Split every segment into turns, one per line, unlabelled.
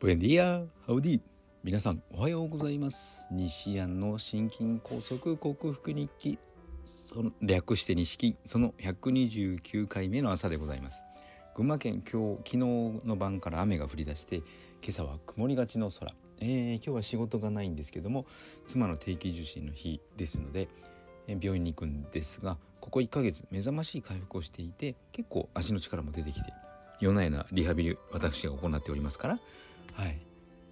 ブレンディアハウディ皆さんおはようございます。西安の心筋梗塞克服日記その略して錦その129回目の朝でございます。群馬県今日昨日の晩から雨が降り出して今朝は曇りがちの空、えー、今日は仕事がないんですけども妻の定期受診の日ですので病院に行くんですがここ1ヶ月目覚ましい回復をしていて結構足の力も出てきて夜な夜なリハビリ私が行っておりますからはい。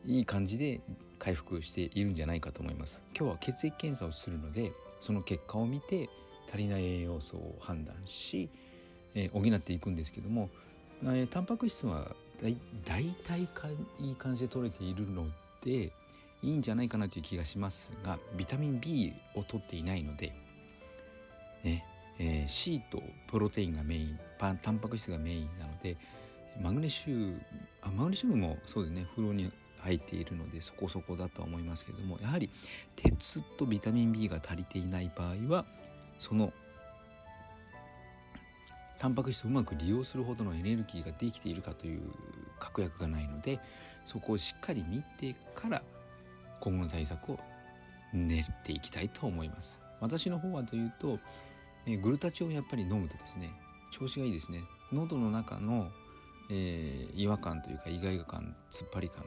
いい感じで回復しているんじゃないかと思います。今日は血液検査をするのでその結果を見て足りない栄養素を判断し、えー、補っていくんですけども、えー、タンパク質は大体かいい感じで取れているのでいいんじゃないかなという気がしますがビタミン B を取っていないので、ねえー、C とプロテインがメインパンタンパク質がメインなのでマグネシウムあマグネシウムもそうでね。風呂に入っているのでそこそこだとは思いますけれどもやはり鉄とビタミン B が足りていない場合はそのタンパク質をうまく利用するほどのエネルギーができているかという確約がないのでそこをしっかり見てから今後の対策を練っていきたいと思います。私の方はというとグルタチオンやっぱり飲むとですね調子がいいですね。喉の中のえー、違和感というか意外感突っ張り感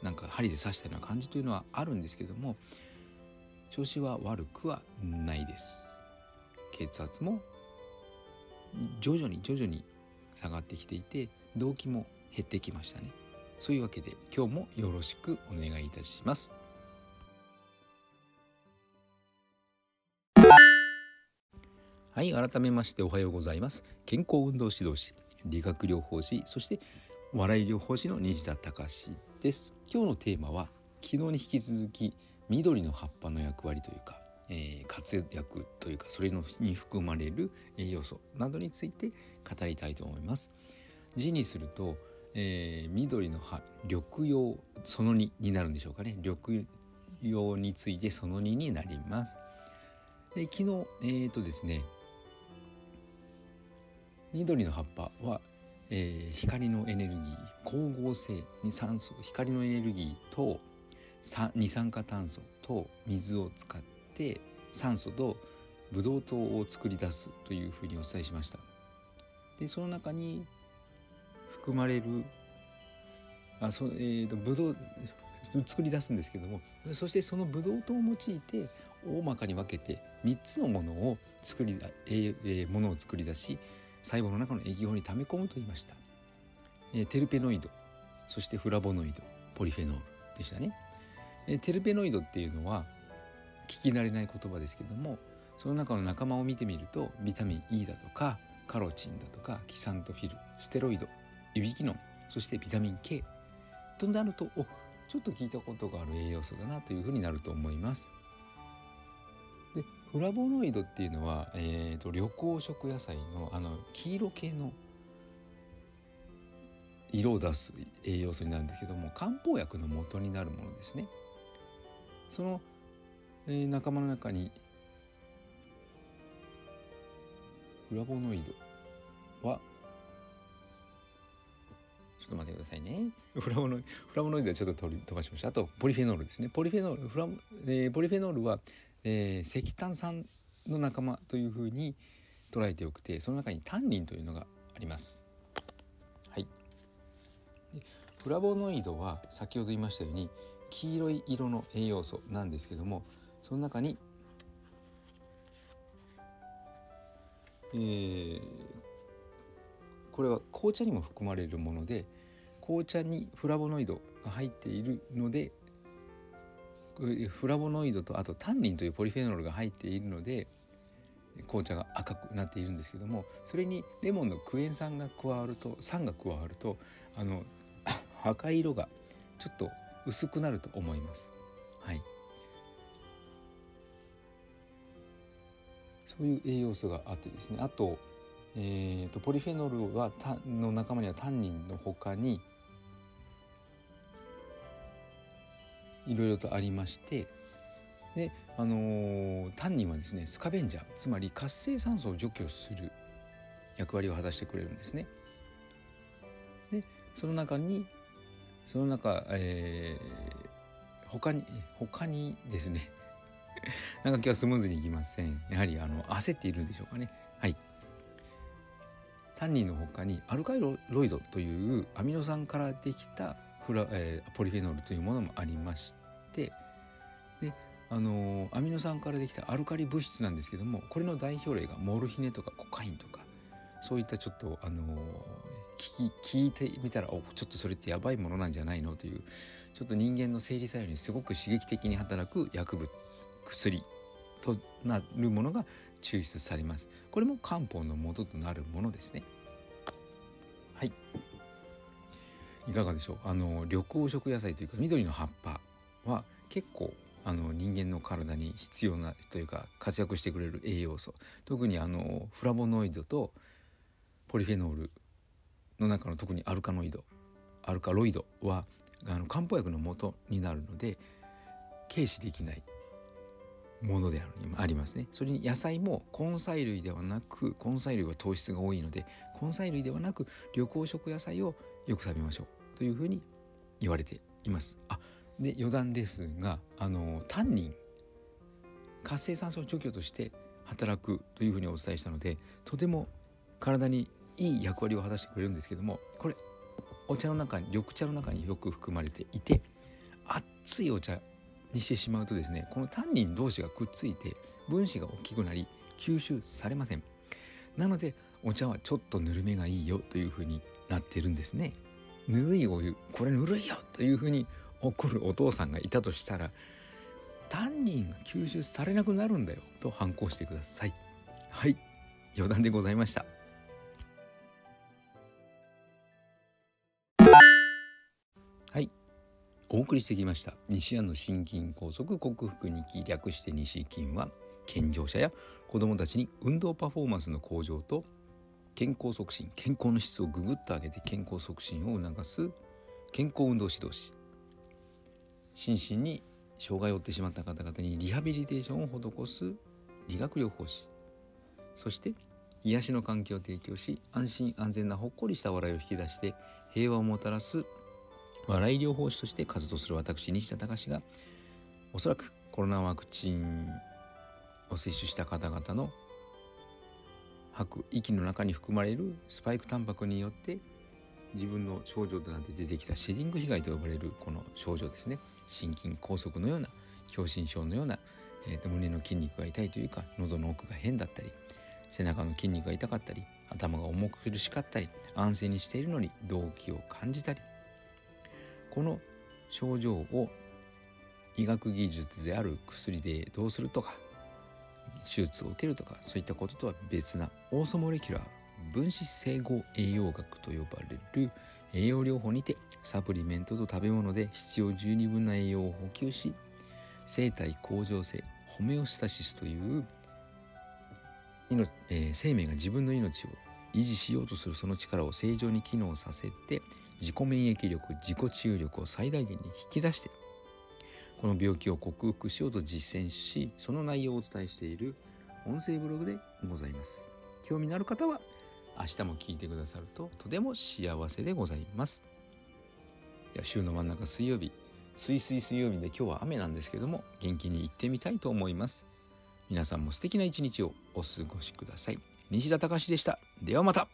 なんか針で刺したような感じというのはあるんですけども調子は悪くはないです。血圧も徐々に徐々に下がってきていて動悸も減ってきましたね。そういうわけで今日もよろしくお願いいたします。はい改めましておはようございます。健康運動指導士理学療法士そして笑い療法士の虹田隆です。今日のテーマは昨日に引き続き緑の葉っぱの役割というか、えー、活躍というかそれのに含まれる栄養素などについて語りたいと思います。字にすると、えー、緑の葉緑葉その2になるんでしょうかね。緑葉についてその2になります。で昨日えっ、ー、とですね緑の葉っぱは、えー、光のエネルギー光合成に酸素光のエネルギーと二酸化炭素と水を使って酸素とブドウ糖を作り出すというふうにお伝えしました。でその中に含まれるあそ、えーと、ブドウ作り出すんですけどもそしてそのブドウ糖を用いて大まかに分けて3つのものを作り、えーえー、ものを作り出し細胞の中の液法に溜め込むと言いました、え、テルペノイドそしてフラボノイドポリフェノールでしたね、え、テルペノイドっていうのは聞き慣れない言葉ですけどもその中の仲間を見てみるとビタミン E だとかカロチンだとかキサントフィルステロイドいびきのそしてビタミン K となるとおちょっと聞いたことがある栄養素だなというふうになると思います。フラボノイドっていうのは、えーと、緑黄色野菜のあの黄色系の色を出す栄養素になるんですけども漢方薬の元になるものですね。その、えー、仲間の中にフラボノイドはちょっと待ってくださいね。フラボノイフラボノイドはちょっと取り飛ばしました。あとポリフェノールですね。ポリフェノールフラ、えー、ポリフェノールはえー、石炭酸の仲間というふうに捉えておくてその中にタンニンというのがあります。はい、でフラボノイドは先ほど言いましたように黄色い色の栄養素なんですけどもその中に、えー、これは紅茶にも含まれるもので紅茶にフラボノイドが入っているのでフラボノイドとあとタンニンというポリフェノールが入っているので紅茶が赤くなっているんですけどもそれにレモンのクエン酸が加わると酸が加わるとあの 赤い色がちょっと薄くなると思います。はい、そういう栄養素があってですねあと,、えーと、ポリフェノールはの仲間にはタンニンの他にいろいろとありましてであのー、タンニンはですねスカベンジャーつまり活性酸素を除去する役割を果たしてくれるんですね。でその中にその中、えー、他に他にですね なんか今日はスムーズにいきません。やはりあの焦っているんでしょうかね。はい。タンニンの他にアルカイロイドというアミノ酸からできたフラ、えー、ポリフェノールというものもありましてであのー、アミノ酸からできたアルカリ物質なんですけどもこれの代表例がモルヒネとかコカインとかそういったちょっとあのー、聞き聞いてみたらおちょっとそれってやばいものなんじゃないの？というちょっと人間の生理作用にすごく刺激的に働く薬物薬となるものが抽出されます。これも漢方の元となるものですね。はい。いかがでしょう？あの緑黄色野菜というか緑の葉っぱは結構あの人間の体に必要なというか活躍してくれる栄養素。特にあのフラボノイドとポリフェノールの中の特にアルカノイドアルカロイドはあの漢方薬の元になるので軽視できないものであるありますね。それに野菜も根菜類ではなく根菜類は糖質が多いので根菜類ではなく緑黄色野菜をよく食べましょうというふうに言われています。あで余談ですがあのタンニン活性酸素除去として働くというふうにお伝えしたのでとても体にいい役割を果たしてくれるんですけどもこれお茶の中に緑茶の中によく含まれていて熱いお茶にしてしまうとですねこのタンニン同士がくっついて分子が大きくなり吸収されません。なのでお茶はちょっとぬるめがいいよというふうになってるんですね。ぬるいお湯これぬるいよというふうに怒るお父さんがいたとしたらタンニンが吸収されなくなるんだよと反抗してください。はい余談でございました。はいお送りしてきました。西安の心筋梗塞克服日記略して西筋は健常者や子どもたちに運動パフォーマンスの向上と健康促進健康の質をぐぐっと上げて健康促進を促す健康運動指導士。心身に障害を負ってしまった方々にリハビリテーションを施す理学療法士。そして癒しの環境を提供し安心安全なほっこりした笑いを引き出して平和をもたらす笑い療法士として活動する私西田隆がおそらくコロナワクチンを接種した方々の吐く息の中に含まれるスパイクタンパクによって自分の症状となって出てきたシェディング被害と呼ばれるこの症状ですね。心筋梗塞のような狭心症のような、えー、と胸の筋肉が痛いというか喉の奥が変だったり背中の筋肉が痛かったり頭が重く苦しかったり安静にしているのに動悸を感じたり。この症状を医学技術である薬でどうするとか手術を受けるとかそういったこととは別なオーソモレキュラー分子整合栄養学と呼ばれる栄養療法にてサプリメントと食べ物で必要十二分な栄養を補給し生体向上性ホメオスタシスというえー、生命が自分の命を維持しようとするその力を正常に機能させて自己免疫力自己治癒力を最大限に引き出してこの病気を克服しようと実践しその内容をお伝えしている音声ブログでございます。興味のある方は明日も聞いてくださるととても幸せでございます。いや週の真ん中水曜日水水水曜日で今日は雨なんですけども元気に行ってみたいと思います。皆さんも素敵な一日をお過ごしください。西田隆でした。ではまた。